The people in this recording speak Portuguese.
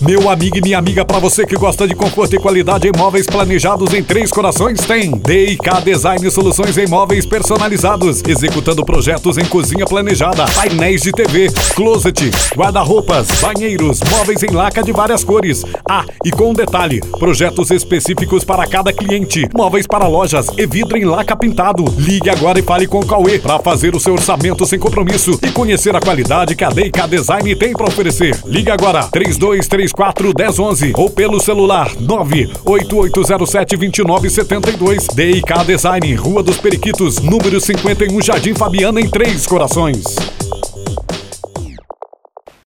Meu amigo e minha amiga, para você que gosta de conforto e qualidade em móveis planejados em três corações, tem DK Design Soluções em móveis personalizados, executando projetos em cozinha planejada, painéis de TV, closet, guarda-roupas, banheiros, móveis em laca de várias cores. Ah, e com um detalhe, projetos específicos para cada cliente, móveis para lojas e vidro em laca pintado. Ligue agora e fale com o Cauê para fazer o seu orçamento sem compromisso e conhecer a qualidade que a DK Design tem para oferecer. Ligue agora 3234 1011 ou pelo celular 98807 2972. DK Design, Rua dos Periquitos, número 51, Jardim Fabiana, em Três Corações.